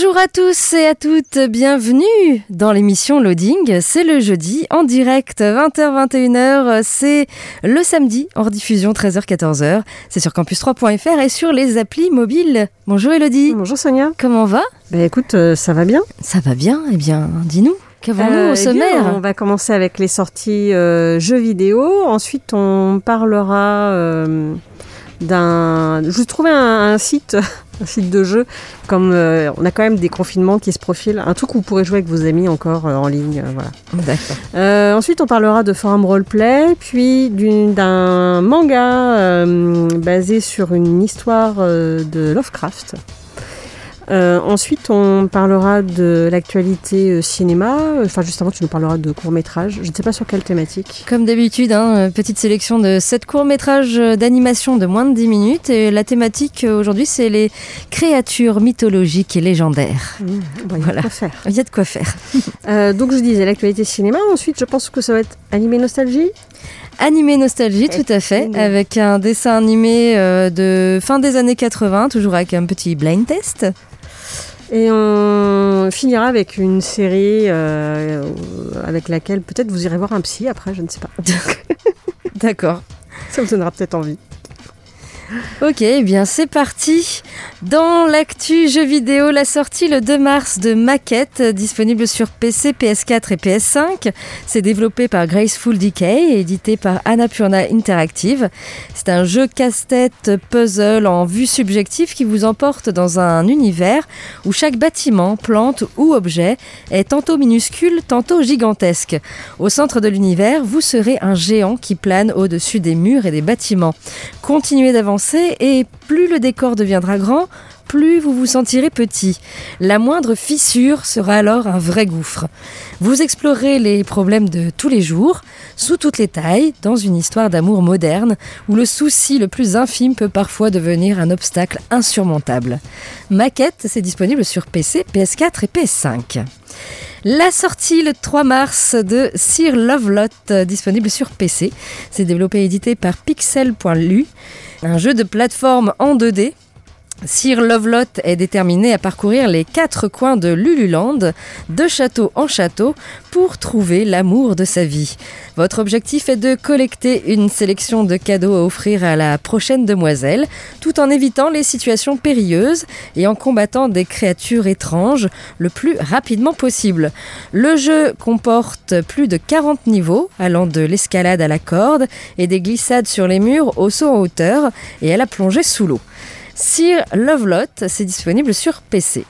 Bonjour à tous et à toutes, bienvenue dans l'émission Loading. C'est le jeudi en direct 20h-21h, c'est le samedi en rediffusion 13h-14h. C'est sur campus3.fr et sur les applis mobiles. Bonjour Elodie. Bonjour Sonia. Comment va? Ben écoute, euh, ça va bien. Ça va bien, eh bien dis-nous. Qu'avons-nous Euh, au eh sommaire? bien, On va commencer avec les sorties euh, jeux vidéo. Ensuite, on parlera euh, d'un. Je vous trouvais un, un site, un site de jeu. Comme euh, on a quand même des confinements qui se profilent, un truc où vous pourrez jouer avec vos amis encore euh, en ligne. euh, voilà. D'accord. Ensuite, on parlera de forum roleplay, puis d'un manga basé sur une histoire de Lovecraft. Euh, ensuite, on parlera de l'actualité euh, cinéma. Enfin, justement, tu nous parleras de court-métrage. Je ne sais pas sur quelle thématique. Comme d'habitude, hein, euh, petite sélection de 7 courts-métrages euh, d'animation de moins de 10 minutes. Et la thématique euh, aujourd'hui, c'est les créatures mythologiques et légendaires. Mmh, bon, il y a Voilà. quoi faire. Il y a de quoi faire. Euh, donc, je disais l'actualité cinéma. Ensuite, je pense que ça va être animé nostalgie. Animé Nostalgie, tout à fait, avec un dessin animé euh, de fin des années 80, toujours avec un petit blind test. Et on finira avec une série euh, avec laquelle peut-être vous irez voir un psy après, je ne sais pas. D'accord. Ça vous donnera peut-être envie. Ok, eh bien c'est parti. Dans l'actu jeux vidéo, la sortie le 2 mars de Maquette, disponible sur PC, PS4 et PS5. C'est développé par Graceful Decay et édité par Annapurna Interactive. C'est un jeu casse-tête puzzle en vue subjective qui vous emporte dans un univers où chaque bâtiment, plante ou objet est tantôt minuscule, tantôt gigantesque. Au centre de l'univers, vous serez un géant qui plane au-dessus des murs et des bâtiments. Continuez d'avancer et plus le décor deviendra grand, plus vous vous sentirez petit. La moindre fissure sera alors un vrai gouffre. Vous explorerez les problèmes de tous les jours, sous toutes les tailles, dans une histoire d'amour moderne, où le souci le plus infime peut parfois devenir un obstacle insurmontable. Maquette, c'est disponible sur PC, PS4 et PS5. La sortie le 3 mars de Sir Lovelot, disponible sur PC. C'est développé et édité par Pixel.lu, un jeu de plateforme en 2D. Sir Lovelot est déterminé à parcourir les quatre coins de Lululand, de château en château, pour trouver l'amour de sa vie. Votre objectif est de collecter une sélection de cadeaux à offrir à la prochaine demoiselle, tout en évitant les situations périlleuses et en combattant des créatures étranges le plus rapidement possible. Le jeu comporte plus de 40 niveaux, allant de l'escalade à la corde et des glissades sur les murs au saut en hauteur et à la plongée sous l'eau. Sir Lovelot, c'est disponible sur PC.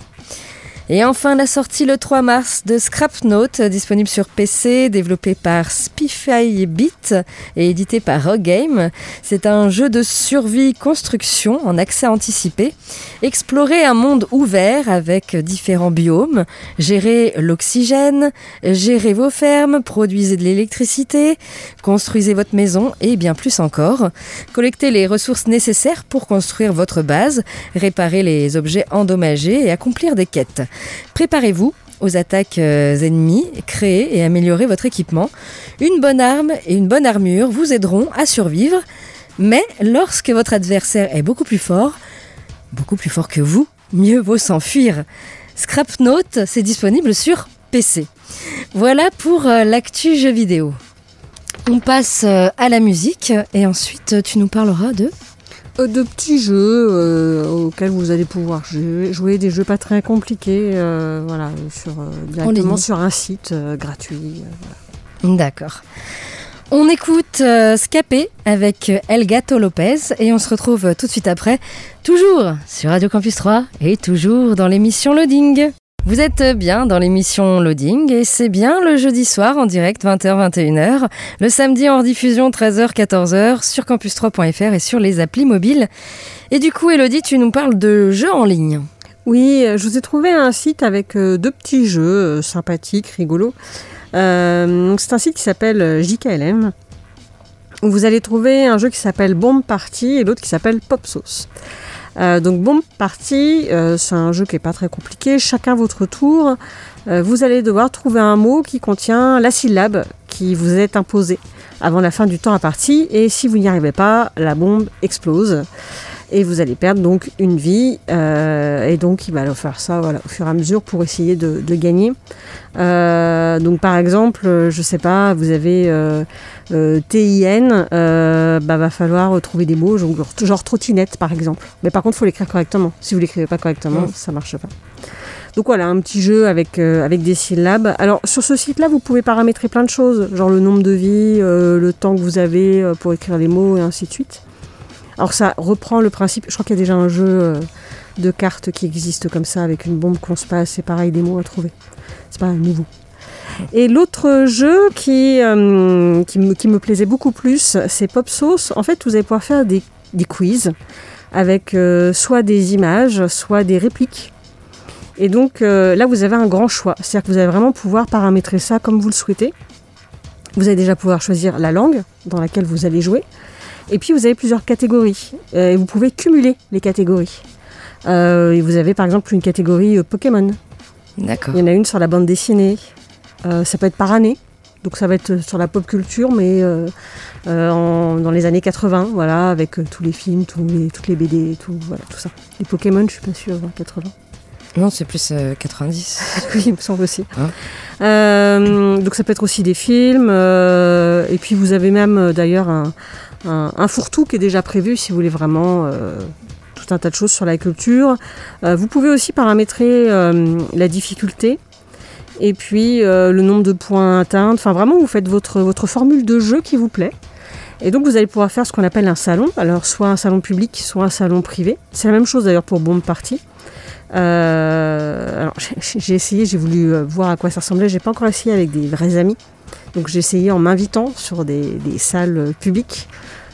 Et enfin, la sortie le 3 mars de Scrapnote, disponible sur PC, développé par Spify Beat et édité par Rogue Game. C'est un jeu de survie-construction en accès anticipé. Explorez un monde ouvert avec différents biomes, gérez l'oxygène, gérez vos fermes, produisez de l'électricité, construisez votre maison et bien plus encore. Collectez les ressources nécessaires pour construire votre base, réparer les objets endommagés et accomplir des quêtes. Préparez-vous aux attaques euh, ennemies, créez et améliorez votre équipement. Une bonne arme et une bonne armure vous aideront à survivre, mais lorsque votre adversaire est beaucoup plus fort, beaucoup plus fort que vous, mieux vaut s'enfuir. Scrapnote, c'est disponible sur PC. Voilà pour euh, l'actu jeu vidéo. On passe euh, à la musique et ensuite tu nous parleras de de petits jeux euh, auxquels vous allez pouvoir jouer, jouer des jeux pas très compliqués, euh, voilà, sur, euh, directement sur un site euh, gratuit. euh, voilà. D'accord. On écoute euh, Scapé avec euh, El Gato Lopez et on se retrouve euh, tout de suite après, toujours sur Radio Campus 3 et toujours dans l'émission Loading. Vous êtes bien dans l'émission Loading et c'est bien le jeudi soir en direct 20h-21h, le samedi en rediffusion 13h-14h sur campus3.fr et sur les applis mobiles. Et du coup, Elodie, tu nous parles de jeux en ligne. Oui, je vous ai trouvé un site avec euh, deux petits jeux euh, sympathiques, rigolos. Euh, c'est un site qui s'appelle JKLM. Où vous allez trouver un jeu qui s'appelle Bomb Party et l'autre qui s'appelle Pop Sauce. Euh, donc Bomb Party, euh, c'est un jeu qui n'est pas très compliqué. Chacun votre tour, euh, vous allez devoir trouver un mot qui contient la syllabe qui vous est imposée avant la fin du temps à partie. Et si vous n'y arrivez pas, la bombe explose et vous allez perdre donc une vie euh, et donc il va faire ça voilà, au fur et à mesure pour essayer de, de gagner euh, donc par exemple je sais pas vous avez euh, TIN bah va falloir trouver des mots genre, genre, trottinette par exemple mais par contre il faut l'écrire correctement si vous l'écrivez pas correctement mmh. ça marche pas donc voilà, un petit jeu avec, euh, avec des syllabes. Alors sur ce site-là, vous pouvez paramétrer plein de choses, genre le nombre de vies, euh, le temps que vous avez euh, pour écrire les mots et ainsi de suite. Alors ça reprend le principe, je crois qu'il y a déjà un jeu euh, de cartes qui existe comme ça, avec une bombe qu'on se passe, c'est pareil, des mots à trouver. C'est pas nouveau. Et l'autre jeu qui, euh, me, plaisait beaucoup plus, c'est Pop Sauce. En fait, vous allez pouvoir faire des, des quiz avec euh, soit des images, soit des répliques. Et donc là, vous avez un grand choix. C'est-à-dire que vous allez vraiment pouvoir paramétrer ça comme vous le souhaitez. Vous allez déjà pouvoir choisir la langue dans laquelle vous allez jouer. Et puis vous avez plusieurs catégories. Euh, et vous pouvez cumuler les catégories. Euh, et vous avez par exemple une catégorie euh, Pokémon. D'accord. Il y en a une sur la bande dessinée. Euh, ça peut être par année. Donc ça va être sur la pop culture, mais euh, en, dans les années 80, voilà, avec tous les films, tous les, toutes les BD, tout, voilà, tout ça. Les Pokémon, je suis pas sûre, 80. Non, c'est plus euh, 90. oui, il me semble aussi. Hein euh, donc ça peut être aussi des films. Euh, et puis vous avez même d'ailleurs un, un, fourre-tout qui est déjà prévu si vous voulez vraiment euh, tout un tas de choses sur la culture. Euh, vous pouvez aussi paramétrer la difficulté. Et puis le nombre de points atteints. Enfin vraiment, vous faites votre, formule de jeu qui vous plaît. Et donc vous allez pouvoir faire ce qu'on appelle un salon. Alors soit un salon public, soit un salon privé. C'est la même chose d'ailleurs pour Bombe Party. Euh, alors j'ai essayé, j'ai voulu voir à quoi ça ressemblait. J'ai pas encore essayé avec des vrais amis. Donc j'ai essayé en m'invitant sur des, des, salles publiques.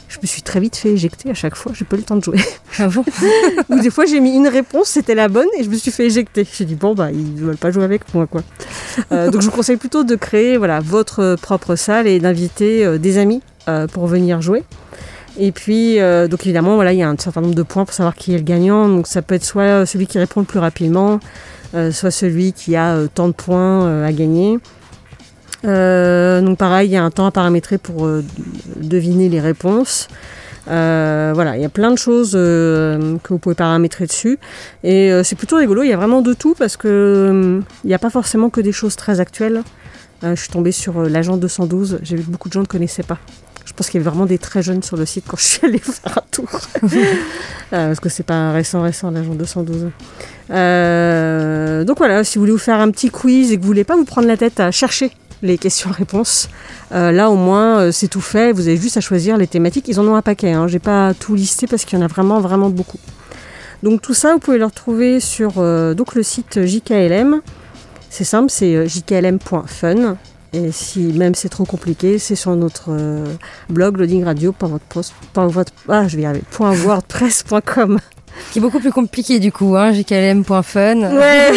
Je me suis très vite fait éjecter à chaque fois. J'ai pas eu le temps de jouer. Ah bon Ou des fois j'ai mis une réponse, c'était la bonne et je me suis fait éjecter. J'ai dit bon bah ils veulent pas jouer avec moi quoi. Euh, donc je vous conseille plutôt de créer voilà votre propre salle et d'inviter euh, des amis euh, pour venir jouer. Et puis, donc évidemment, voilà, il y a un certain nombre de points pour savoir qui est le gagnant. Donc ça peut être soit celui qui répond le plus rapidement, soit celui qui a tant de points à gagner. Euh, donc pareil, il y a un temps à paramétrer pour deviner les réponses. voilà, il y a plein de choses que vous pouvez paramétrer dessus. Et c'est plutôt rigolo, il y a vraiment de tout parce que il n'y a pas forcément que des choses très actuelles. je suis tombée sur l'agent 212, j'ai vu que beaucoup de gens ne connaissaient pas. Je pense qu'il y avait vraiment des très jeunes sur le site quand je suis allée faire un tour. euh, parce que c'est pas récent, récent, l'agent 212. Euh, donc voilà, si vous voulez vous faire un petit quiz et que vous voulez pas vous prendre la tête à chercher les questions-réponses, euh, là au moins euh, c'est tout fait. Vous avez juste à choisir les thématiques. Ils en ont un paquet. Hein. J'ai pas tout listé parce qu'il y en a vraiment, vraiment beaucoup. Donc tout ça, vous pouvez le retrouver sur euh, le site JKLM. C'est simple, c'est jklm.fun. Et si même c'est trop compliqué, c'est sur notre blog loadingradio.wordpress.com. Ah, je vais y. Qui est beaucoup plus compliqué du coup, hein, jklm.fun. Ouais.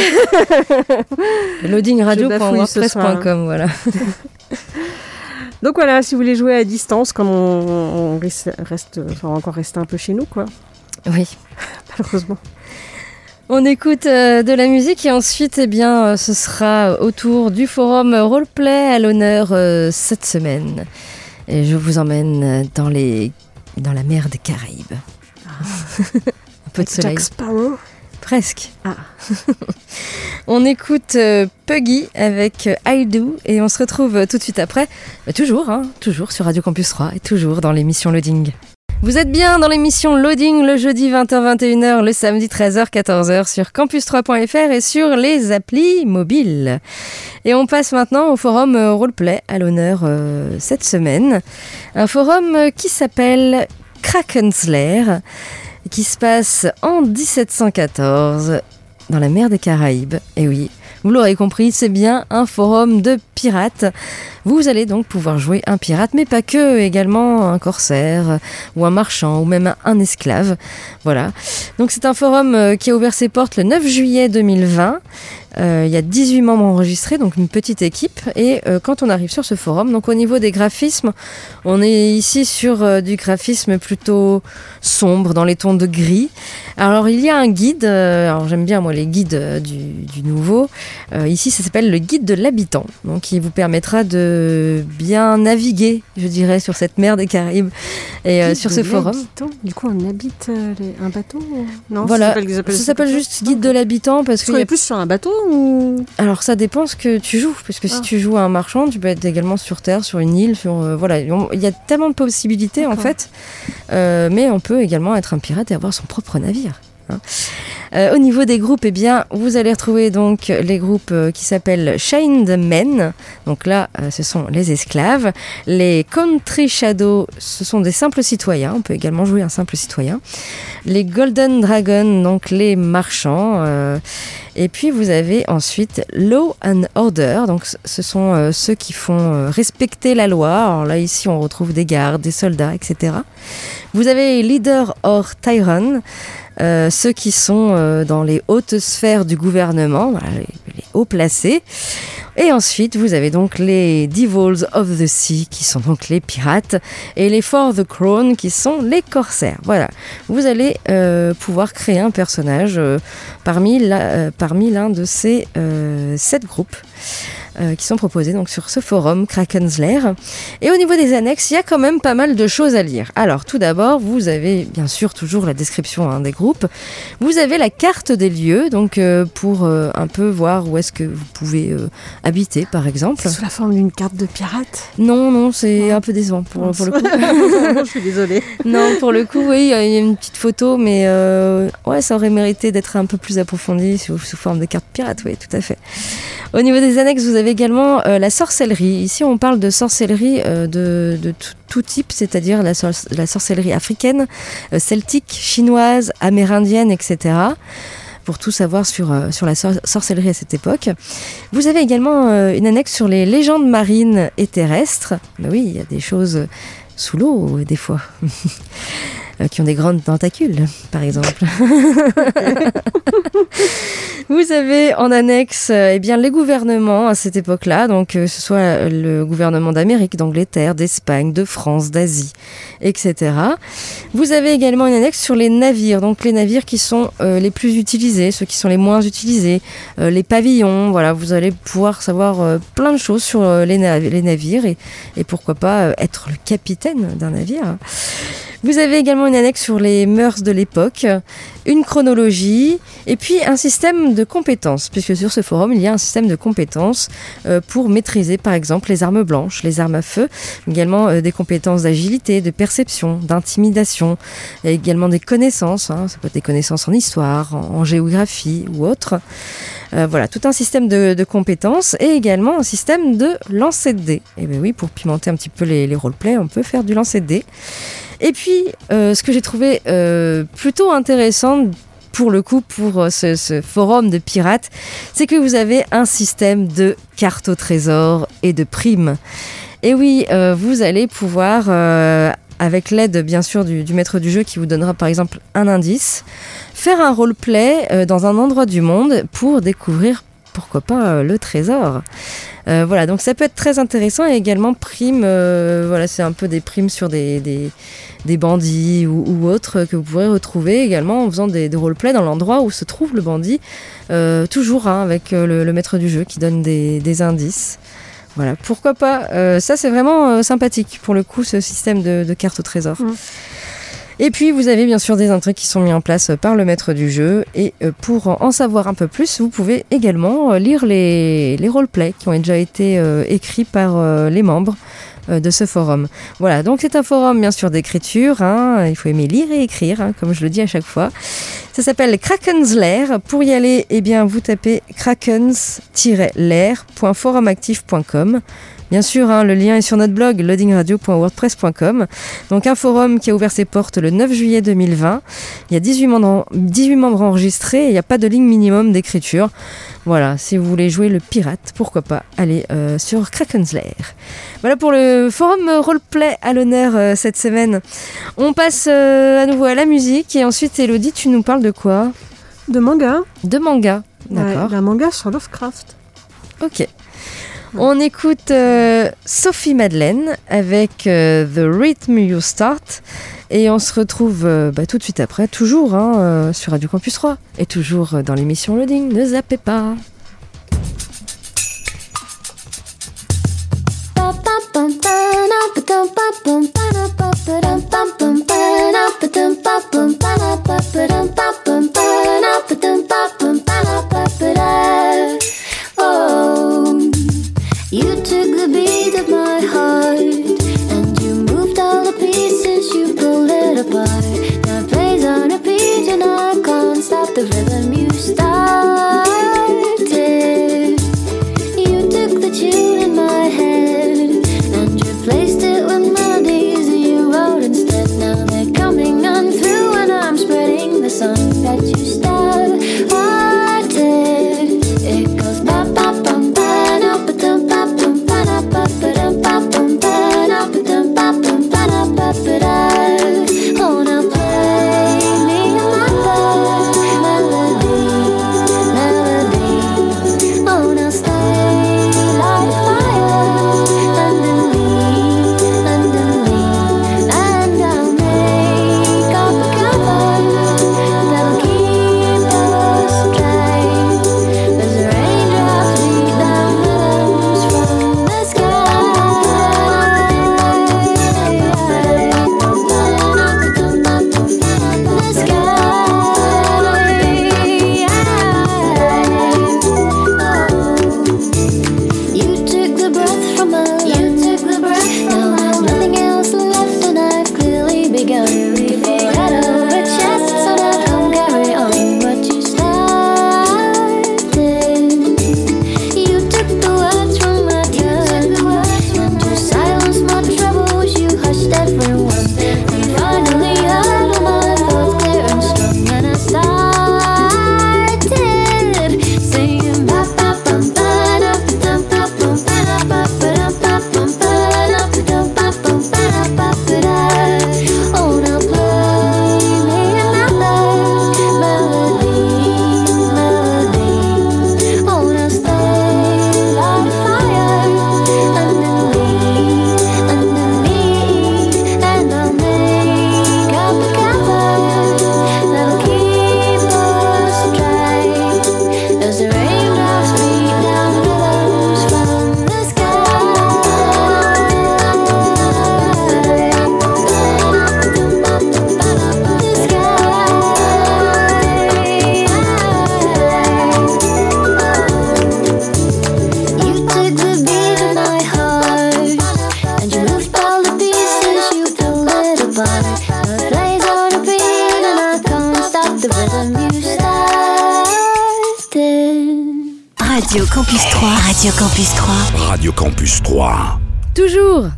loadingradio.wordpress.com, voilà. Donc voilà, si vous voulez jouer à distance, comme on, on reste, reste, enfin, encore rester un peu chez nous, quoi. Oui. Malheureusement. On écoute euh, de la musique et ensuite, eh bien, euh, ce sera autour du forum roleplay à l'honneur euh, cette semaine. Et je vous emmène dans les dans la mer des Caraïbes. Ah. Un peu de soleil. Jack Sparrow. Presque. Ah. on écoute euh, Puggy avec euh, I Do et on se retrouve tout de suite après. Bah, toujours, hein, toujours sur Radio Campus 3 et toujours dans l'émission Loading. Vous êtes bien dans l'émission Loading le jeudi 20h-21h, le samedi 13h-14h sur campus3.fr et sur les applis mobiles. Et on passe maintenant au forum euh, Roleplay à l'honneur euh, cette semaine. Un forum euh, qui s'appelle Krakenslayer, qui se passe en 1714 dans la mer des Caraïbes. Et oui, vous l'aurez compris, c'est bien un forum de pirates. Vous allez donc pouvoir jouer un pirate, mais pas que, également un corsaire ou un marchand ou même un esclave. Voilà. Donc c'est un forum euh, qui a ouvert ses portes le 9 juillet 2020. Euh, il y a 18 membres enregistrés, donc une petite équipe. Et euh, quand on arrive sur ce forum, donc au niveau des graphismes, on est ici sur euh, du graphisme plutôt sombre, dans les tons de gris. Alors il y a un guide, alors j'aime bien moi les guides du, du nouveau. Ici ça s'appelle le guide de l'habitant, donc qui vous permettra de bien naviguer, je dirais, sur cette mer des Caraïbes et Guide sur ce forum. Du coup, on habite les- un bateau Non, Voilà, ça s'appelle- juste guide de l'habitant parce que qu'on est plus sur un bateau ou? Alors ça dépend ce que tu joues, parce que si Ah. tu joues à un marchand, tu peux être également sur terre, sur une île, sur euh, voilà, il y a tellement de possibilités en fait, Euh, mais on peut également être un pirate et avoir son propre navire. hein. Euh, au niveau des groupes, eh bien, vous allez retrouver donc les groupes euh, qui s'appellent Chained Men. Donc là, euh, ce sont les esclaves. Les Country Shadow, ce sont des simples citoyens. On peut également jouer un simple citoyen. Les Golden Dragon, donc les marchands. et puis vous avez ensuite Law and Order, donc ce- sont ceux qui font respecter la loi. Alors là ici on retrouve des gardes, des soldats, etc. Vous avez Leader or Tyrant, euh, ceux qui sont euh, dans les hautes sphères du gouvernement, les, les hauts placés. Et ensuite, vous avez donc les Devils of the Sea, qui sont donc les pirates, et les For the Crown, qui sont les corsaires. Voilà, vous allez euh, pouvoir créer un personnage euh, euh, parmi l'un de ces sept groupes. qui sont proposés donc sur ce forum Kraken's Lair. Et au niveau des annexes, il y a quand même pas mal de choses à lire. Alors tout d'abord, vous avez bien sûr toujours la description hein, des groupes. Vous avez la carte des lieux, donc pour un peu voir où est-ce que vous pouvez habiter, par exemple. Sous la forme d'une carte de pirate Non, non, c'est un peu décevant pour, pour le coup. Je suis désolée. non, pour le coup, oui, il y a une petite photo, mais euh, ouais, ça aurait mérité d'être un peu plus approfondi sous, sous forme de carte pirate, oui, tout à fait. Au niveau des annexes, vous avez également euh, la sorcellerie. Ici, on parle de sorcellerie euh, de, de tout, tout type, c'est-à-dire la, sor- la sorcellerie africaine, celtique, chinoise, amérindienne, etc pour tout savoir sur, euh, sur la sor- sorcellerie à cette époque. Vous avez également euh, une annexe sur les légendes marines et terrestres. Ben oui, il y a des choses sous l'eau, des fois, qui ont des grandes tentacules, par exemple. Vous avez en annexe euh, eh bien, les gouvernements à cette époque-là, donc euh, que ce soit le gouvernement d'Amérique, d'Angleterre, d'Espagne, de France, d'Asie, etc. Vous avez également une annexe sur les navires, donc les navires qui sont euh, les plus utilisés, ceux qui sont les moins utilisés, euh, les pavillons, voilà, vous allez pouvoir savoir euh, plein de choses sur euh, les, nav- les navires et, et pourquoi pas euh, être le capitaine d'un navire. Vous avez également une annexe sur les mœurs de l'époque, une chronologie et puis un système de compétences, puisque sur ce forum, il y a un système de compétences euh, pour maîtriser par exemple les armes blanches, les armes à feu, également euh, des compétences d'agilité, de perception, d'intimidation, également des connaissances, hein, ça peut être des connaissances en histoire, en, géographie ou autre. Euh, voilà, tout un système de, compétences et également un système de lancer de dés. Et bien oui, pour pimenter un petit peu les, les roleplays, on peut faire du lancer de dés. Et puis, euh, ce que j'ai trouvé euh, plutôt intéressant pour le coup, pour euh, ce, forum de pirates, c'est que vous avez un système de cartes au trésor et de primes. Et oui, vous allez pouvoir, avec l'aide bien sûr du, maître du jeu qui vous donnera par exemple un indice, faire un roleplay dans un endroit du monde pour découvrir pourquoi pas euh, le trésor. Euh, voilà, donc ça peut être très intéressant et également prime, euh, voilà, c'est un peu des primes sur des, bandits ou, autres que vous pourrez retrouver également en faisant des, roleplays dans l'endroit où se trouve le bandit, toujours hein, avec le, maître du jeu qui donne des, indices. Voilà, pourquoi pas. Ça, c'est vraiment sympathique pour le coup, ce système de, cartes au trésor. Mm. Et puis, vous avez bien sûr des intrigues qui sont mis en place par le maître du jeu. Et euh, pour en savoir un peu plus, vous pouvez également euh, lire les, les roleplays qui ont déjà été euh, écrits par euh, les membres euh, de ce forum. Voilà, donc c'est un forum bien sûr d'écriture. hein. Il faut aimer lire et écrire, hein, comme je le dis à chaque fois. Ça s'appelle Kraken's Lair. Pour y aller, eh bien, vous tapez krakens-lair.forumactif.com. Bien sûr, hein, le lien est sur notre blog loadingradio.wordpress.com. Donc un forum qui a ouvert ses portes le 9 juillet 2020. Il y a 18 membres, 18 membres enregistrés et il n'y a pas de ligne minimum d'écriture. Voilà, si vous voulez jouer le pirate, pourquoi pas, allez euh, sur Kraken's Lair. Voilà pour le forum roleplay à l'honneur euh, cette semaine. On passe euh, à nouveau à la musique et ensuite Elodie, tu nous parles de quoi? De manga. De manga, d'accord. Ouais, un manga sur Lovecraft. Ok. On écoute euh, Sophie Madeleine avec euh, The Rhythm You Start et on se retrouve euh, bah, tout de suite après, toujours hein, sur Radio Campus 3 et toujours dans l'émission Loading. Ne zappez pas.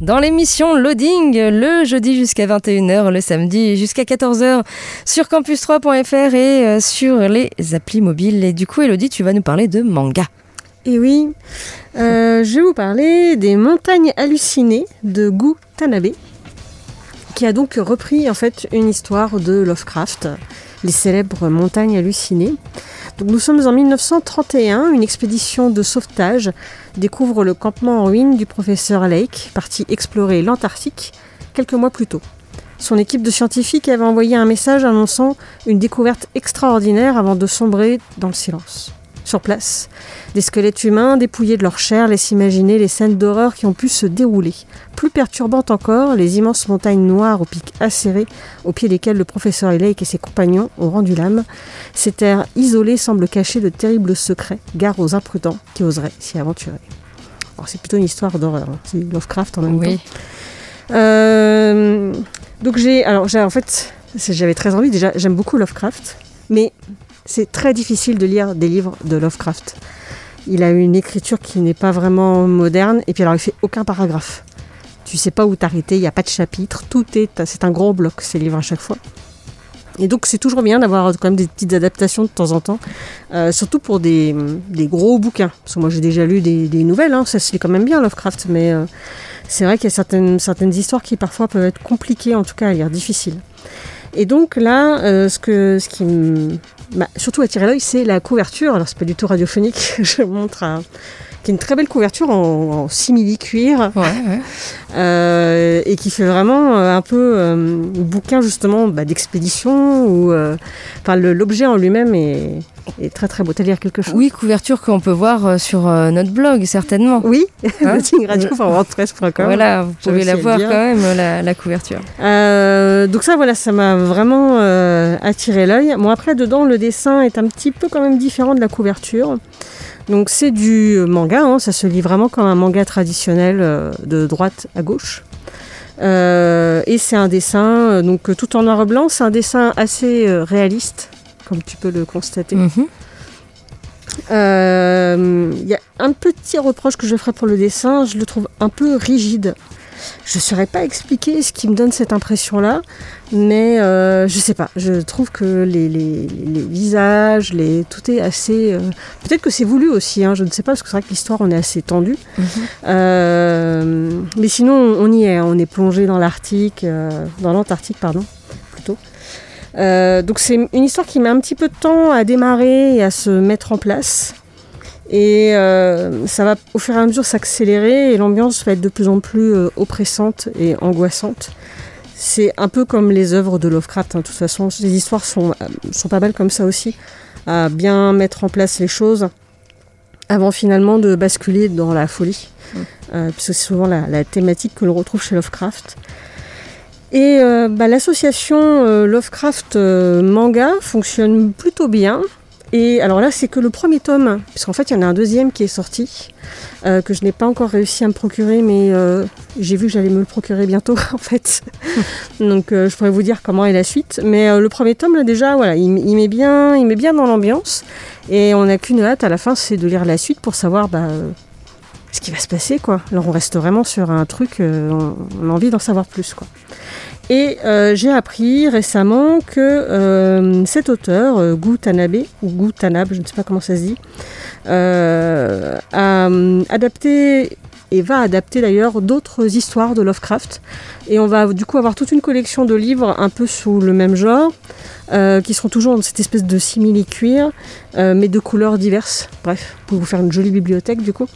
Dans l'émission Loading, le jeudi jusqu'à 21h, le samedi jusqu'à 14h sur campus3.fr et euh, sur les applis mobiles. Et du coup, Elodie, tu vas nous parler de manga. Et oui, euh, je vais vous parler des montagnes hallucinées de Gu Tanabe, qui a donc repris en fait une histoire de Lovecraft, les célèbres montagnes hallucinées. Nous sommes en 1931, une expédition de sauvetage découvre le campement en ruine du professeur Lake, parti explorer l'Antarctique quelques mois plus tôt. Son équipe de scientifiques avait envoyé un message annonçant une découverte extraordinaire avant de sombrer dans le silence. Sur place, des squelettes humains dépouillés de leur chair laissent imaginer les scènes d'horreur qui ont pu se dérouler. Plus perturbantes encore, les immenses montagnes noires aux pics acérés, au pied desquelles le professeur Lake et ses compagnons ont rendu l'âme. Ces terres isolées semblent cacher de terribles secrets, gare aux imprudents qui oseraient s'y aventurer. Alors, c'est plutôt une histoire d'horreur, hein. c'est Lovecraft en même Oui. temps. Euh, donc j'ai, alors j'ai en fait, j'avais très envie. Déjà, j'aime beaucoup Lovecraft, mais c'est très difficile de lire des livres de Lovecraft. Il a une écriture qui n'est pas vraiment moderne. Et puis alors, il fait aucun paragraphe. Tu sais pas où t'arrêter, il n'y a pas de chapitre. Tout est, c'est un gros bloc, ces livres à chaque fois. Et donc c'est toujours bien d'avoir quand même des petites adaptations de temps en temps, euh, surtout pour des, gros bouquins. Parce que moi j'ai déjà lu des, nouvelles, hein, ça se lit quand même bien Lovecraft, mais euh, c'est vrai qu'il y a certaines, certaines histoires qui parfois peuvent être compliquées en tout cas à lire, difficiles. Et donc là, euh, ce, que, ce qui m'a surtout attiré l'œil, c'est la couverture. Alors c'est pas du tout radiophonique, je montre à qui est une très belle couverture en, simili-cuir. Euh, et qui fait vraiment euh, un peu euh, bouquin justement bah, d'expédition. ou Enfin, l'objet en lui-même est, est très très beau. T'as lire quelque chose? Oui, couverture qu'on peut voir sur notre blog, certainement. Oui, hein radio, Voilà, vous pouvez la voir quand même, la, la couverture. donc ça, voilà, ça m'a vraiment attiré l'œil. Bon, après, dedans, le dessin est un petit peu quand même différent de la couverture. Donc c'est du manga, hein, ça se lit vraiment comme un manga traditionnel euh, de droite à gauche. Euh, et c'est un dessin, euh, donc tout en noir et blanc, c'est un dessin assez réaliste, comme tu peux le constater. Mhm. Il y a un petit reproche que je ferai pour le dessin, je le trouve un peu rigide. Je ne saurais pas expliquer ce qui me donne cette impression-là, mais euh, je sais pas. Je trouve que les, visages, les, tout est assez. Euh, peut-être que c'est voulu aussi, hein, je ne sais pas, parce que c'est vrai que l'histoire, on est assez tendu. Mhm. Euh, mais sinon, on y est, on est plongé dans l'Arctique, dans l'Antarctique, pardon, plutôt. donc c'est une histoire qui met un petit peu de temps à démarrer et à se mettre en place. Et euh, ça va au fur et à mesure s'accélérer et l'ambiance va être de plus en plus euh, oppressante et angoissante. C'est un peu comme les œuvres de Lovecraft. hein. De toute façon, les histoires sont, euh, sont pas mal comme ça aussi, à bien mettre en place les choses avant finalement de basculer dans la folie. Euh, puisque c'est souvent la, la thématique que l'on retrouve chez Lovecraft. Et bah, l'association euh, Lovecraft euh, manga fonctionne plutôt bien. Et alors là, c'est que le premier tome, puisqu'en fait, il y en a un deuxième qui est sorti, euh, que je n'ai pas encore réussi à me procurer, mais euh, j'ai vu que j'allais me le procurer bientôt, en fait. Donc, euh, je pourrais vous dire comment est la suite. Mais le premier tome, là, déjà, voilà, il, il, met bien, il met bien dans l'ambiance. Et on n'a qu'une hâte à la fin, c'est de lire la suite pour savoir bah, ce qui va se passer, quoi. Alors, on reste vraiment sur un truc, on, on a envie d'en savoir plus, quoi. Et euh, j'ai appris récemment que euh, cet auteur, euh, Gu Tanabe, ou Gu Tanab, je ne sais pas comment ça se dit, euh, a adapté et va adapter d'ailleurs d'autres histoires de Lovecraft. Et on va du coup avoir toute une collection de livres un peu sous le même genre, qui seront toujours dans cette espèce de simili-cuir, mais de couleurs diverses. Bref, pour vous faire une jolie bibliothèque du coup.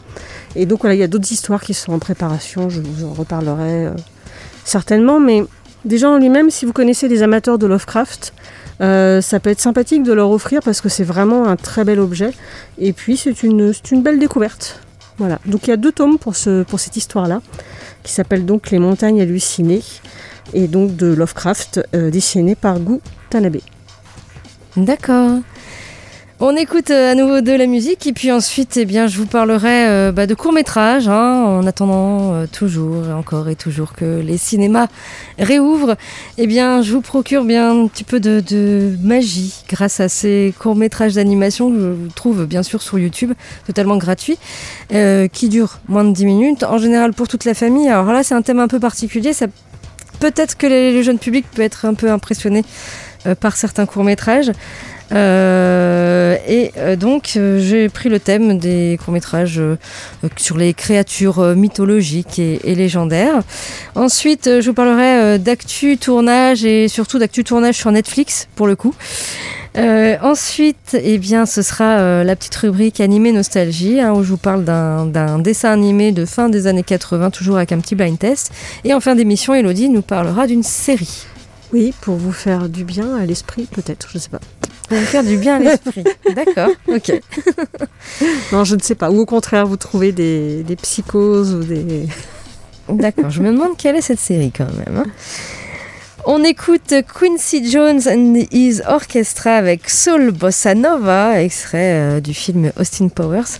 Et donc voilà, il y a d'autres histoires qui sont en préparation, je vous en reparlerai certainement, mais Déjà en lui-même, si vous connaissez des amateurs de Lovecraft, euh, ça peut être sympathique de leur offrir parce que c'est vraiment un très bel objet. Et puis c'est une, belle découverte. Voilà. Donc il y a deux tomes pour cette histoire-là, qui s'appelle donc Les montagnes hallucinées, et donc de Lovecraft, euh, dessiné par Gu Tanabe. D'accord. On écoute euh, à nouveau de la musique et puis ensuite, eh bien, je vous parlerai euh, bah, de courts métrages. Hein, en attendant euh, toujours et encore et toujours que les cinémas réouvrent, eh bien, je vous procure bien un petit peu de, magie grâce à ces courts métrages d'animation que je trouve bien sûr sur YouTube, totalement gratuits, qui durent moins de 10 minutes. En général pour toute la famille. Alors là, c'est un thème un peu particulier. Ça peut-être que le jeune public peut être un peu impressionné par certains courts métrages. Euh, et euh, donc euh, j'ai pris le thème des courts-métrages sur les créatures mythologiques et, légendaires. Ensuite, je vous parlerai d'actu tournage et surtout d'actu tournage sur Netflix pour le coup. Ensuite, eh bien, ce sera la petite rubrique animée nostalgie, hein, où je vous parle d'un dessin animé de fin des années 80, toujours avec un petit blind test. Et en fin d'émission, Elodie nous parlera d'une série. Oui, pour vous faire du bien à l'esprit, peut-être, je ne sais pas. Pour vous faire du bien à l'esprit. D'accord, ok. non, je ne sais pas. Ou au contraire, vous trouvez des, des psychoses ou des. D'accord, je me demande quelle est cette série quand même. Hein. On écoute Quincy Jones and His Orchestra avec Soul Bossa Nova, extrait euh, du film Austin Powers.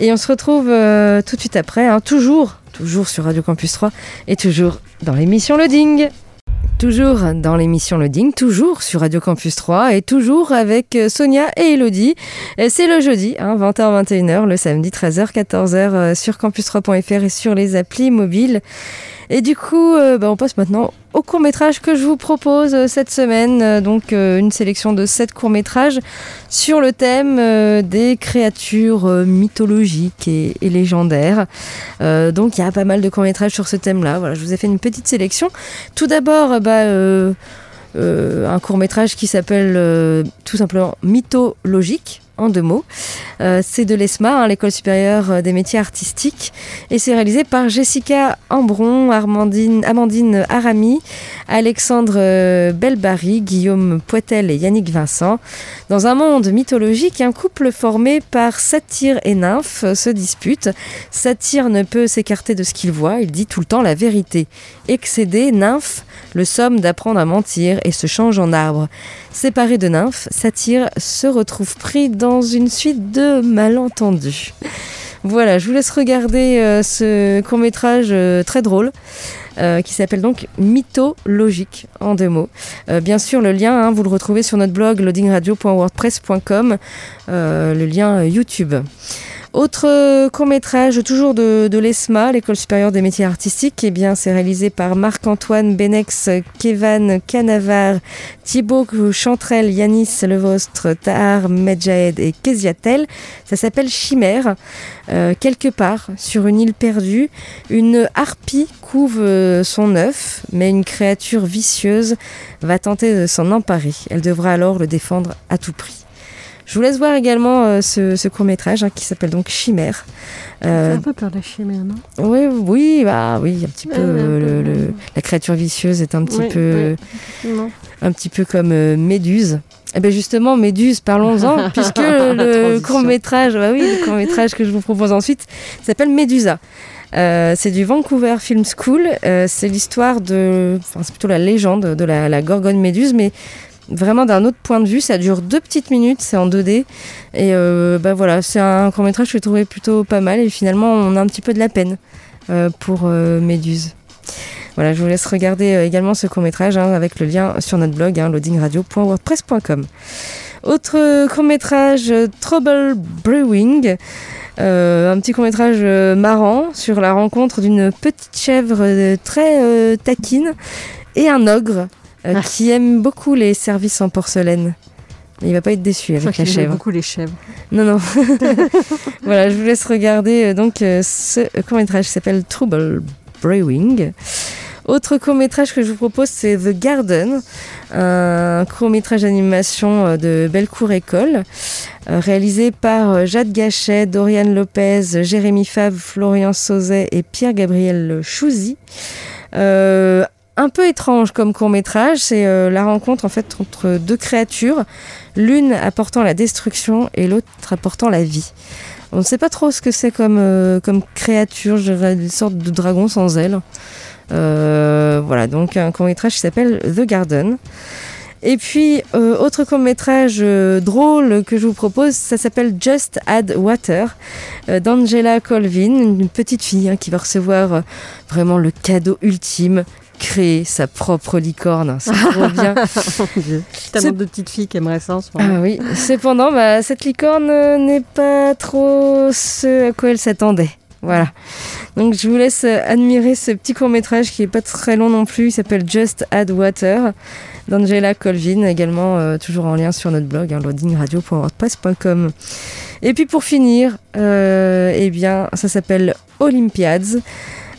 Et on se retrouve euh, tout de suite après, hein, toujours, toujours sur Radio Campus 3 et toujours dans l'émission Loading. Toujours dans l'émission Loading, toujours sur Radio Campus 3 et toujours avec euh, Sonia et Elodie. C'est le jeudi, hein, 20h-21h, le samedi 13h, 14h euh, sur campus3.fr et sur les applis mobiles. Et du coup, euh, bah, on passe maintenant au court métrage que je vous propose euh, cette semaine. Euh, donc une sélection de sept courts métrages sur le thème des créatures mythologiques et, légendaires. Donc il y a pas mal de courts métrages sur ce thème-là. Voilà, je vous ai fait une petite sélection. Tout d'abord, bah, un court métrage qui s'appelle tout simplement Mythologique en deux mots. Euh, c'est de l'ESMA, hein, l'école supérieure des métiers artistiques, et c'est réalisé par Jessica Ambron, Amandine Arami, Alexandre euh, Belbary, Guillaume Poitel et Yannick Vincent. Dans un monde mythologique, un couple formé par Satyre et Nymphe se dispute. Satyre ne peut s'écarter de ce qu'il voit, il dit tout le temps la vérité. Excédé, Nymphe le somme d'apprendre à mentir et se change en arbre. Séparé de Nymphe, Satyre se retrouve pris dans une suite de malentendus. Voilà, je vous laisse regarder euh, ce court métrage très drôle. euh, qui s'appelle donc Mythologique en deux mots. Euh, bien sûr, le lien, hein, vous le retrouvez sur notre blog loadingradio.wordpress.com, euh, le lien euh, YouTube. Autre court métrage, toujours de, l'ESMA, l'École supérieure des métiers artistiques, eh bien, c'est réalisé par Marc-Antoine Benex, Kevan Canavar, Thibaut Chantrel, Yanis Levostre, Tahar Medjahed et Keziatel. Ça s'appelle Chimère. Euh, quelque part, sur une île perdue, une harpie couve euh, son œuf, mais une créature vicieuse va tenter de s'en emparer. Elle devra alors le défendre à tout prix. Je vous laisse voir également euh, ce, ce court métrage qui s'appelle donc Chimère. Euh... un peu peur de la chimère, non? Oui, oui, bah oui, un petit peu. Euh, le, le, la créature vicieuse est un petit oui, peu, oui. un petit peu comme euh, Méduse. Eh bien justement, Méduse, parlons-en, puisque le court métrage, bah oui, le court métrage que je vous propose ensuite s'appelle Médusa. Euh, c'est du Vancouver Film School. Euh, c'est l'histoire de, enfin c'est plutôt la légende de la, la Gorgone Méduse, mais vraiment d'un autre point de vue. Ça dure deux petites minutes, c'est en 2D. Et euh, bah voilà, c'est un court métrage que j'ai trouvé plutôt pas mal. Et finalement, on a un petit peu de la peine euh, pour euh, Méduse. Voilà, je vous laisse regarder euh, également ce court métrage hein, avec le lien sur notre blog hein, loadingradio.wordpress.com. Autre court métrage, Trouble Brewing. Euh, un petit court métrage marrant sur la rencontre d'une petite chèvre très taquine et un ogre euh, ah. qui aime beaucoup les services en porcelaine. Il va pas être déçu avec la chèvre. beaucoup les chèvres. Non, non. voilà, je vous laisse regarder euh, donc euh, ce court métrage qui s'appelle Trouble Brewing. Autre court métrage que je vous propose, c'est The Garden, un court métrage d'animation de Bellecour École, réalisé par Jade Gachet, Dorian Lopez, Jérémy Favre, Florian Sauzet et Pierre-Gabriel Chouzy. Euh, un peu étrange comme court métrage, c'est euh, la rencontre en fait entre deux créatures, l'une apportant la destruction et l'autre apportant la vie. On ne sait pas trop ce que c'est comme, euh, créature, je dirais une sorte de dragon sans ailes. Euh, voilà, donc un court métrage qui s'appelle The Garden. Et puis, autre court métrage euh, drôle que je vous propose, ça s'appelle Just Add Water d'Angela Colvin, une petite fille hein, qui va recevoir vraiment le cadeau ultime, créer sa propre licorne. C'est trop bien. Tellement de petites filles qui aimeraient ça en ce moment. Ah oui, cependant, bah, cette licorne euh, n'est pas trop ce à quoi elle s'attendait. Voilà. Donc je vous laisse euh, admirer ce petit court métrage qui est pas très long non plus. Il s'appelle Just Add Water d'Angela Colvin, également euh, toujours en lien sur notre blog, hein, loadingradio.wordpress.com. Et puis pour finir, euh, eh bien, ça s'appelle Olympiads.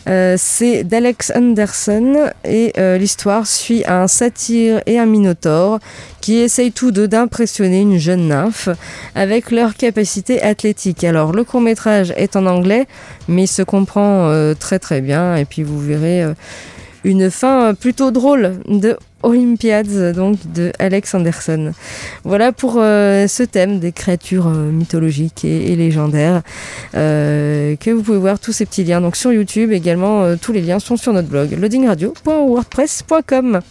Euh, c'est d'Alex Anderson et euh, l'histoire suit un satyre et un minotaure qui essayent tous deux d'impressionner une jeune nymphe avec leur capacité athlétique. Alors le court métrage est en anglais mais il se comprend euh, très très bien et puis vous verrez une fin plutôt drôle de Olympiads, donc de Alex Anderson. Voilà pour euh, ce thème des créatures euh, mythologiques et, et légendaires euh, que vous pouvez voir tous ces petits liens donc sur YouTube également euh, tous les liens sont sur notre blog loadingradio.wordpress.com.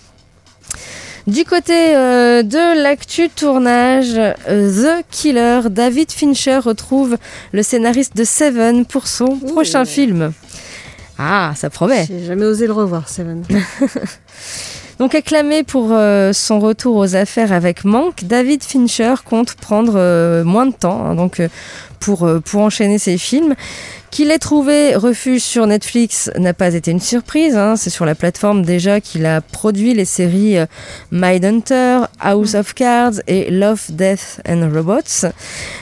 Du côté euh, de l'actu tournage, euh, The Killer, David Fincher retrouve le scénariste de Seven pour son Ouh. prochain film. Ah, ça promet. J'ai jamais osé le revoir, Seven. Donc acclamé pour euh, son retour aux affaires avec Manque, David Fincher compte prendre euh, moins de temps hein, donc, euh, pour, pour enchaîner ses films. Qu'il ait trouvé refuge sur Netflix n'a pas été une surprise. hein. C'est sur la plateforme déjà qu'il a produit les séries euh, Mindhunter, House of Cards et Love, Death and Robots.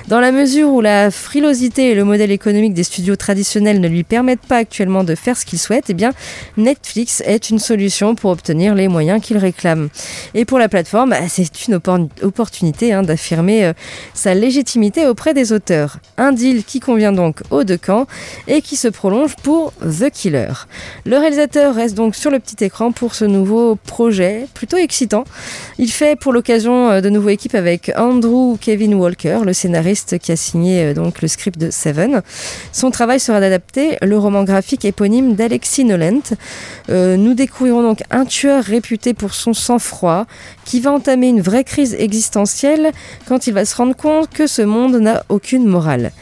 Dans la mesure où la frilosité et le modèle économique des studios traditionnels ne lui permettent pas actuellement de faire ce qu'il souhaite, eh bien Netflix est une solution pour obtenir les moyens qu'il réclame. Et pour la plateforme, bah, c'est une oppor- opportunité hein, d'affirmer euh, sa légitimité auprès des auteurs. Un deal qui convient donc aux deux camps et qui se prolonge pour The Killer. Le réalisateur reste donc sur le petit écran pour ce nouveau projet plutôt excitant. Il fait pour l'occasion euh, de nouveau équipe avec Andrew Kevin Walker, le scénariste qui a signé euh, donc le script de Seven. Son travail sera d'adapter le roman graphique éponyme d'Alexis Nolent. Euh, nous découvrirons donc un tueur réputé pour son sang-froid qui va entamer une vraie crise existentielle quand il va se rendre compte que ce monde n'a aucune morale.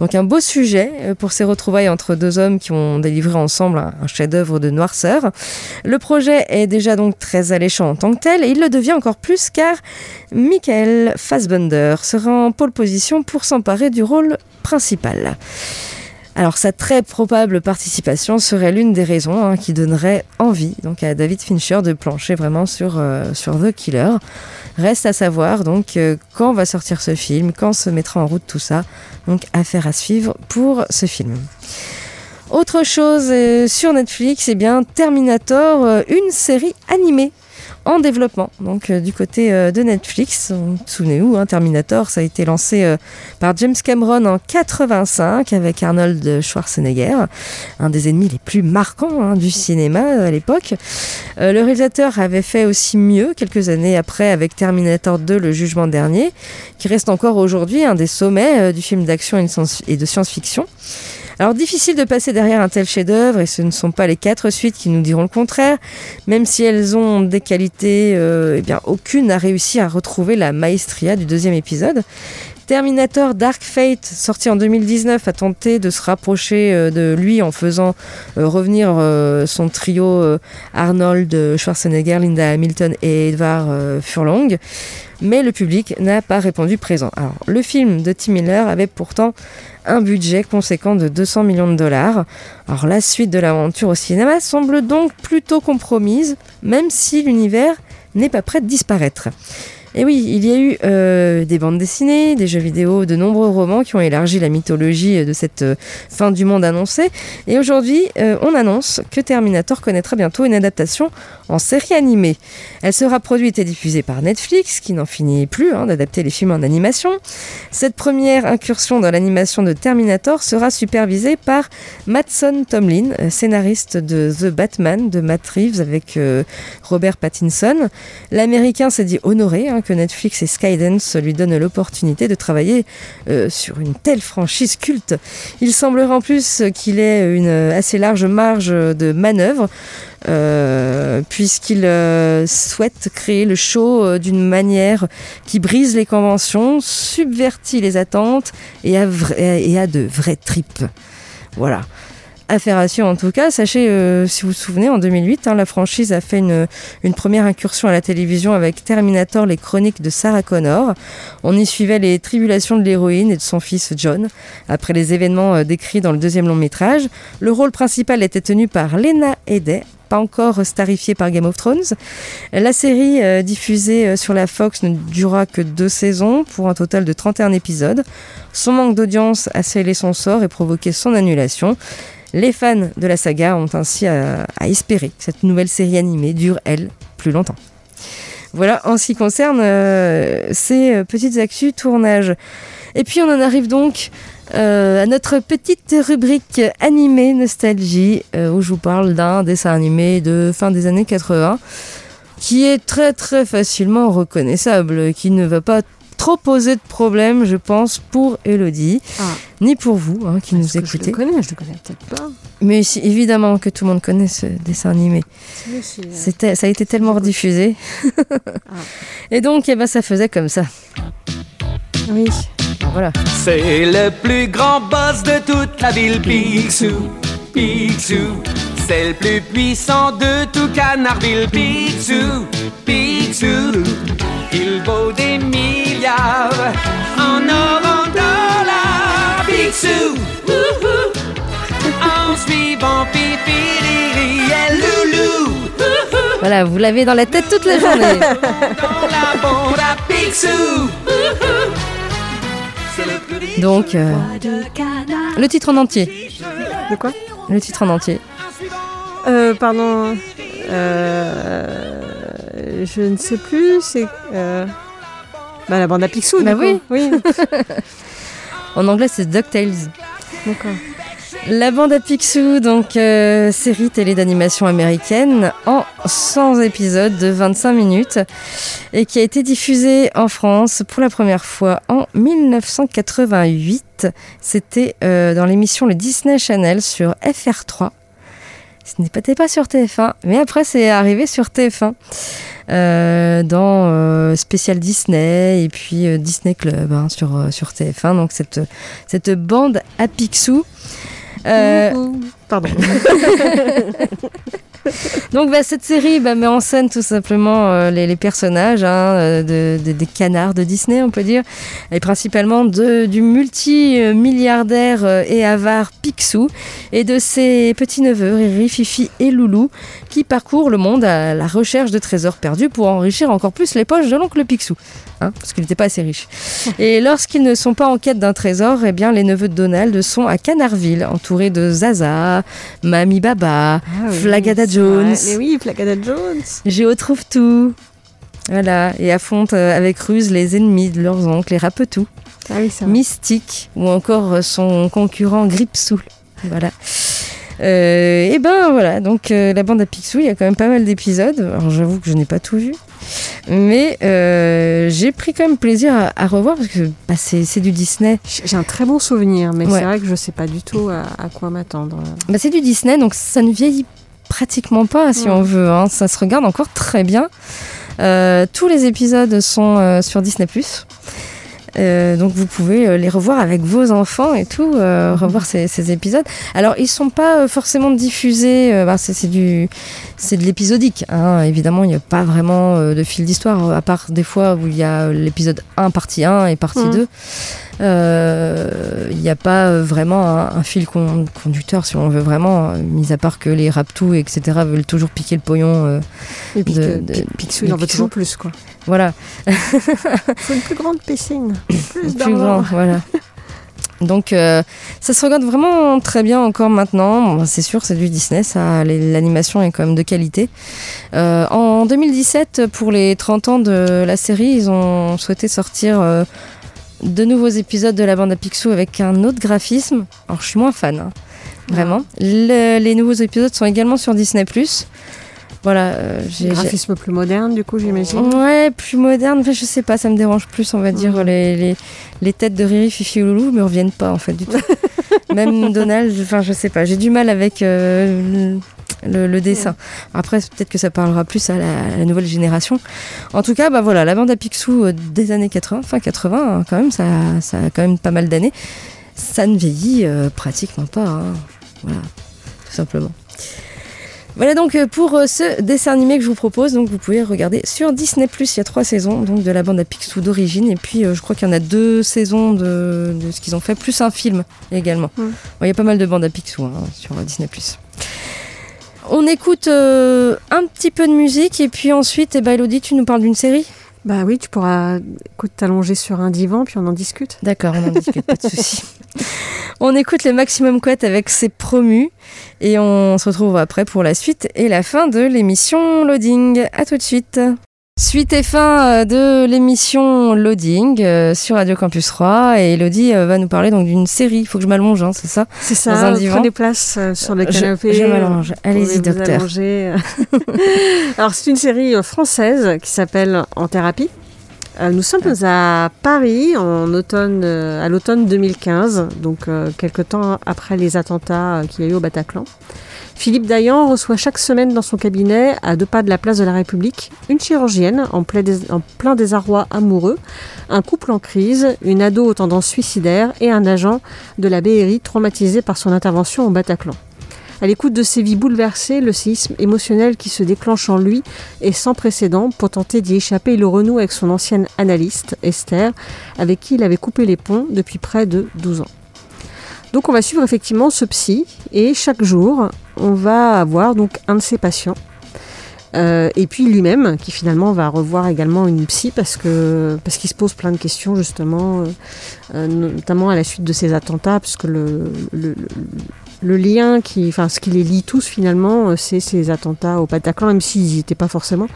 Donc un beau sujet euh, pour ces retrouvailles entre deux hommes qui ont délivré ensemble un chef-d'œuvre de noirceur. Le projet est déjà donc très alléchant en tant que tel et il le devient encore plus car Michael Fassbender sera en pole position pour s'emparer du rôle principal. Alors sa très probable participation serait l'une des raisons hein, qui donnerait envie donc à David Fincher de plancher vraiment sur, euh, sur The Killer. Reste à savoir donc euh, quand va sortir ce film, quand se mettra en route tout ça. Donc affaire à suivre pour ce film. Autre chose euh, sur Netflix, eh bien Terminator, euh, une série animée en développement. Donc euh, du côté euh, de Netflix, souvenez-vous, hein, Terminator, ça a été lancé euh, par James Cameron en 85 avec Arnold Schwarzenegger, un des ennemis les plus marquants hein, du cinéma à l'époque. Le réalisateur avait fait aussi mieux quelques années après avec Terminator 2, le jugement dernier, qui reste encore aujourd'hui un des sommets du film d'action et de science-fiction. Alors difficile de passer derrière un tel chef-d'œuvre et ce ne sont pas les quatre suites qui nous diront le contraire, même si elles ont des qualités, euh, eh bien aucune n'a réussi à retrouver la maestria du deuxième épisode. Terminator Dark Fate, sorti en 2019, a tenté de se rapprocher euh, de lui en faisant euh, revenir son trio Arnold Schwarzenegger, Linda Hamilton et Edvard euh, Furlong. Mais le public n'a pas répondu présent. Le film de Tim Miller avait pourtant un budget conséquent de 200 millions de dollars. La suite de l'aventure au cinéma semble donc plutôt compromise, même si l'univers n'est pas prêt de disparaître. Et oui, il y a eu euh, des bandes dessinées, des jeux vidéo, de nombreux romans qui ont élargi la mythologie de cette euh, fin du monde annoncée. Et aujourd'hui, euh, on annonce que Terminator connaîtra bientôt une adaptation en série animée. Elle sera produite et diffusée par Netflix, qui n'en finit plus hein, d'adapter les films en animation. Cette première incursion dans l'animation de Terminator sera supervisée par Mattson Tomlin, euh, scénariste de The Batman de Matt Reeves avec euh, Robert Pattinson. L'américain s'est dit honoré hein, Netflix et Skydance lui donnent l'opportunité de travailler euh, sur une telle franchise culte. Il semblerait en plus qu'il ait une assez large marge de manœuvre. euh, puisqu'il euh, souhaite créer le show d'une manière qui brise les conventions, subvertit les attentes et a de vraies tripes. Voilà. Affaire à suivre en tout cas. Sachez, euh, si vous vous souvenez, en 2008, hein, la franchise a fait une, première incursion à la télévision avec Terminator, les chroniques de Sarah Connor. On y suivait les tribulations de l'héroïne et de son fils John. Après les événements euh, décrits dans le deuxième long métrage, le rôle principal était tenu par Lena Headey, pas encore starifiée par Game of Thrones. La série euh, diffusée sur la Fox ne durera que deux saisons pour un total de 31 épisodes. Son manque d'audience a scellé son sort et provoqué son annulation. Les fans de la saga ont ainsi à, à espérer que cette nouvelle série animée dure, elle, plus longtemps. Voilà en ce qui concerne euh, ces euh, petites actus tournage. Et puis on en arrive donc euh, à notre petite rubrique animée nostalgie euh, où je vous parle d'un dessin animé de fin des années 80 qui est très très facilement reconnaissable, qui ne va pas trop poser de problème, je pense, pour Elodie, Ah. ni pour vous hein, qui nous Est-ce que Je écoutez. le connais, je le connais peut-être pas. Mais si- évidemment que tout le monde connaît ce dessin animé. C'était, ça a été tellement rediffusé. Et donc, eh ben, ça faisait comme ça. Oui. Voilà. C'est le plus grand boss de toute la ville, Picsou, Picsou. C'est le plus puissant de tout Canardville, Picsou, Picsou. Il vaut des en or, en dollars, Picsou. Wouhou. En suivant Pipi, Riri et Loulou. Voilà, vous l'avez dans la tête toute la journée. Dans la Donc, euh, le titre en entier. De quoi? Le titre en entier. Euh, pardon. Euh, je ne sais plus. C'est. Bah, la bande à Picsou, Bah du oui. coup. Oui. En anglais, c'est DuckTales. D'accord. La bande à Picsou, donc euh, série télé d'animation américaine en 100 épisodes de 25 minutes et qui a été diffusée en France pour la première fois en 1988. C'était euh, dans l'émission Le Disney Channel sur FR3. Ce n'était pas sur TF1, mais après c'est arrivé sur TF1 euh, dans euh, spécial Disney et puis euh, Disney Club hein, sur, euh, sur TF1. Donc cette, cette bande à Picsou. Pardon. donc bah, cette série bah, met en scène tout simplement euh, les, personnages hein, euh, de, de- des canards de Disney, on peut dire, et principalement du multimilliardaire euh, et avare Picsou et de ses petits-neveux Riri, Fifi et Loulou qui parcourent le monde à la recherche de trésors perdus pour enrichir encore plus les poches de l'oncle Picsou, hein, parce qu'il n'était pas assez riche. Et lorsqu'ils ne sont pas en quête d'un trésor, eh bien les neveux de Donald sont à Canardville, entourés de Zaza, Mamie Baba, Ah oui, Flagada Jones. Mais oui, Flagada Jones. Géo trouve tout. Voilà, et affronte euh, avec ruse les ennemis de leurs oncles, les Rapetou, Ah oui. Mystique ou encore son concurrent Gripsoul. Voilà. Euh, et ben voilà, donc euh, la bande à Picsou, il y a quand même pas mal d'épisodes. Alors j'avoue que je n'ai pas tout vu, mais euh, j'ai pris quand même plaisir à, à revoir parce que bah, c'est c'est du Disney. J'ai un très bon souvenir, mais Ouais. c'est vrai que je sais pas du tout à, à quoi m'attendre. Bah, c'est du Disney, donc ça ne vieillit pratiquement pas si Ouais. on veut. hein. Ça se regarde encore très bien. Euh, tous les épisodes sont euh, sur Disney+. Euh, donc vous pouvez euh, les revoir avec vos enfants et tout, euh, revoir ces, ces épisodes. Alors ils sont pas forcément diffusés, euh, bah, c'est du, c'est de l'épisodique. hein. Évidemment, il n'y a pas vraiment de fil d'histoire, à part des fois où il y a l'épisode 1 partie 1 et partie Mhm. 2. Euh, Il n'y a pas vraiment un, un fil con- conducteur si on veut vraiment, euh, mis à part que les Raptous, etc. veulent toujours piquer le pognon. Et puis de- Picsou, il en veut toujours plus, quoi. Voilà. Faut une plus grande piscine. Plus plus grand, voilà. Donc euh, ça se regarde vraiment très bien encore maintenant. Bon, c'est sûr, c'est du Disney, ça, l'animation est quand même de qualité. Euh, en 2017, pour les 30 ans de la série, ils ont souhaité sortir euh, de nouveaux épisodes de la bande à Picsou avec un autre graphisme. Alors je suis moins fan, hein, vraiment. Le- les nouveaux épisodes sont également sur Disney+. Voilà, euh, j'ai- Graphisme plus moderne, du coup, j'imagine. Ouais, plus moderne. Enfin, je sais pas, ça me dérange plus, on va dire. Les, les, les têtes de Riri, Fifi ou Loulou me reviennent pas, en fait, du tout. Même Donald, enfin, je sais pas. J'ai du mal avec euh, le, le dessin. Après, peut-être que ça parlera plus à la, à la nouvelle génération. En tout cas, bah voilà, la bande à Picsou euh, des années 80, fin 80, hein, quand même, ça, ça a quand même pas mal d'années. Ça ne vieillit euh, pratiquement pas. hein. Voilà, tout simplement. Voilà donc euh, pour euh, ce dessin animé que je vous propose. Donc vous pouvez regarder sur Disney+. Il y a trois saisons donc de la bande à Picsou d'origine et puis euh, je crois qu'il y en a deux saisons de, de ce qu'ils ont fait plus un film également. Mm. Bon, il y a pas mal de bandes à Picsou hein, sur Disney+. On écoute euh, un petit peu de musique et puis ensuite, eh ben, Elodie, tu nous parles d'une série? Bah oui, tu pourras t'allonger sur un divan, puis on en discute. D'accord, on en discute, pas de souci. On écoute le Maximum Quet avec ses promus et on se retrouve après pour la suite et la fin de l'émission Loading. À tout de suite. Suite et fin euh, de l'émission Loading euh, sur Radio Campus 3 et Elodie euh, va nous parler donc d'une série. Il faut que je m'allonge, hein, c'est ça C'est Dans ça, un divan. prenez place sur le canapé. je m'allonge. Allez-y, docteur. Alors, c'est une série française qui s'appelle En thérapie. Nous sommes à Paris en automne, à l'automne 2015, donc quelques temps après les attentats qu'il y a eu au Bataclan. Philippe Dayan reçoit chaque semaine dans son cabinet, à deux pas de la place de la République, une chirurgienne en plein, désarroi amoureux, un couple en crise, une ado aux tendances suicidaires et un agent de la BRI traumatisé par son intervention au Bataclan. À l'écoute de ses vies bouleversées, le séisme émotionnel qui se déclenche en lui est sans précédent. Pour tenter d'y échapper, il renoue avec son ancienne analyste, Esther, avec qui il avait coupé les ponts depuis près de 12 ans. Donc on va suivre effectivement ce psy et chaque jour, on va avoir donc un de ses patients euh, et puis lui-même, qui finalement va revoir également une psy parce que parce qu'il se pose plein de questions justement, euh, euh, notamment à la suite de ces attentats, puisque le, le, lien qui, enfin ce qui les lie tous finalement, c'est ces attentats au Bataclan, même s'ils n'y étaient pas forcément,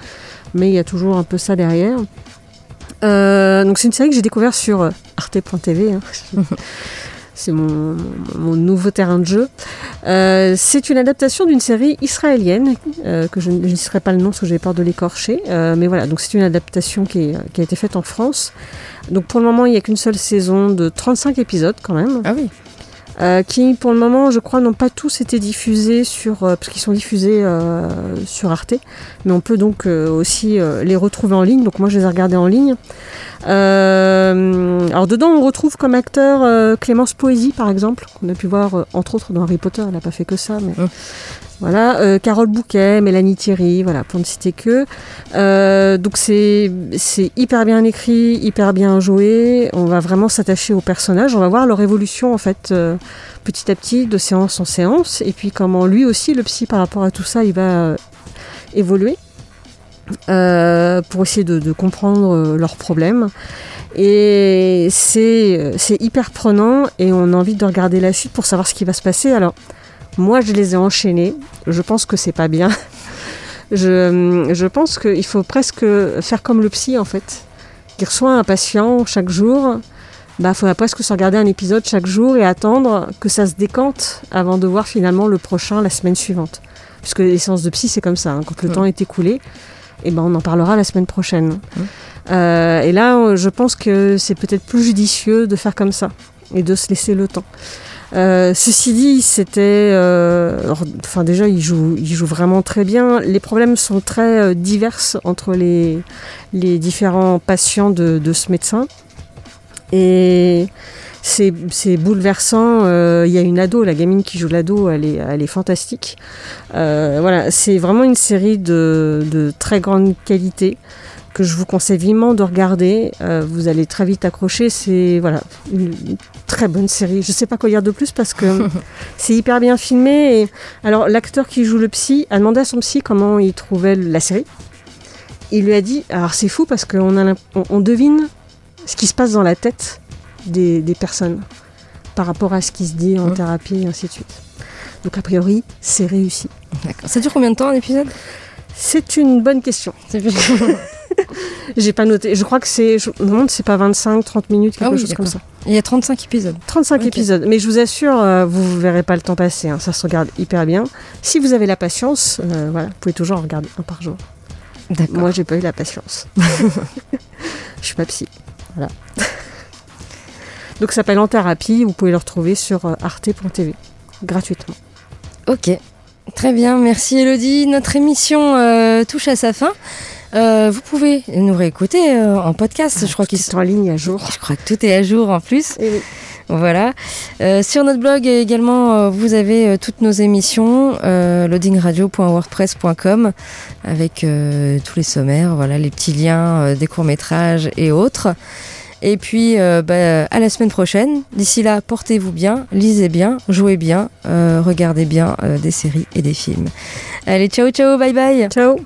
mais il y a toujours un peu ça derrière. donc c'est une série que j'ai découvert sur arte.tv. C'est mon, mon, nouveau terrain de jeu. Euh, c'est une adaptation d'une série israélienne, euh, que je, je, ne citerai pas le nom parce que j'ai peur de l'écorcher. Euh, mais voilà, donc c'est une adaptation qui, est, qui, a été faite en France. Donc pour le moment, il n'y a qu'une seule saison de 35 épisodes quand même. Ah oui. Qui pour le moment, je crois, n'ont pas tous été diffusés sur, parce qu'ils sont diffusés sur Arte, mais on peut donc aussi les retrouver en ligne. Donc moi, je les ai regardés en ligne. Alors dedans, on retrouve comme acteur Clémence Poésie, par exemple, qu'on a pu voir entre autres dans Harry Potter. Elle n'a pas fait que ça, mais voilà, euh, Carole Bouquet, Mélanie Thierry, voilà, pour ne citer que. Euh, donc c'est hyper bien écrit, hyper bien joué. On va vraiment s'attacher aux personnages. On va voir leur évolution en fait euh, petit à petit, de séance en séance, et puis comment lui aussi, le psy, par rapport à tout ça, il va euh, évoluer. Euh, pour essayer de, de comprendre leurs problèmes. Et c'est hyper prenant et on a envie de regarder la suite pour savoir ce qui va se passer. Alors, moi, je les ai enchaînés. Je pense que c'est pas bien. je, je pense qu'il faut presque faire comme le psy, en fait. Qui reçoit un patient chaque jour. Il bah, faudrait presque se regarder un épisode chaque jour et attendre que ça se décante avant de voir finalement le prochain la semaine suivante. Puisque les séances de psy, c'est comme ça. Hein. Quand le temps est écoulé, eh ben, on en parlera la semaine prochaine. Mmh. Euh, et là, je pense que c'est peut-être plus judicieux de faire comme ça et de se laisser le temps. Euh, ceci dit, c'était, euh, enfin déjà, il joue, il joue vraiment très bien. Les problèmes sont très euh, divers entre les, les différents patients de, de ce médecin. Et c'est, bouleversant. Euh, il y a une ado, la gamine qui joue l'ado, elle est, elle est fantastique. Euh, voilà, c'est vraiment une série de, de très grande qualité que je vous conseille vivement de regarder. Euh, vous allez très vite accrocher. C'est voilà, une très bonne série. Je sais pas quoi dire de plus parce que c'est hyper bien filmé. Et, alors, l'acteur qui joue le psy a demandé à son psy comment il trouvait la série. Il lui a dit Alors, c'est fou parce qu'on on, on devine ce qui se passe dans la tête des, des personnes par rapport à ce qui se dit en thérapie et ainsi de suite. Donc, a priori, c'est réussi. D'accord. Ça dure combien de temps un épisode C'est une bonne question. J'ai pas noté. Je crois que c'est. Je me demande c'est pas 25, 30 minutes, quelque ah oui, chose comme ça. Il y a 35 épisodes. 35 Ok. épisodes. Mais je vous assure, euh, vous ne verrez pas le temps passer. hein. Ça se regarde hyper bien. Si vous avez la patience, euh, voilà, vous pouvez toujours en regarder un par jour. D'accord. Moi, j'ai pas eu la patience. je suis pas psy. Voilà. Donc, ça s'appelle En Thérapie. Vous pouvez le retrouver sur euh, arte.tv gratuitement. Ok. Très bien, merci Elodie. Notre émission euh, touche à sa fin. Euh, vous pouvez nous réécouter euh, en podcast. je crois qu'ils sont en ligne à jour. Je crois que tout est à jour en plus. Et oui. Voilà. Euh, sur notre blog également, vous avez toutes nos émissions, loadingradio.wordpress.com, avec tous les sommaires, voilà, les petits liens des courts-métrages et autres. Et puis, euh, bah, à la semaine prochaine. D'ici là, portez-vous bien, lisez bien, jouez bien, euh, regardez bien euh, des séries et des films. Allez, ciao, ciao, bye bye. Ciao.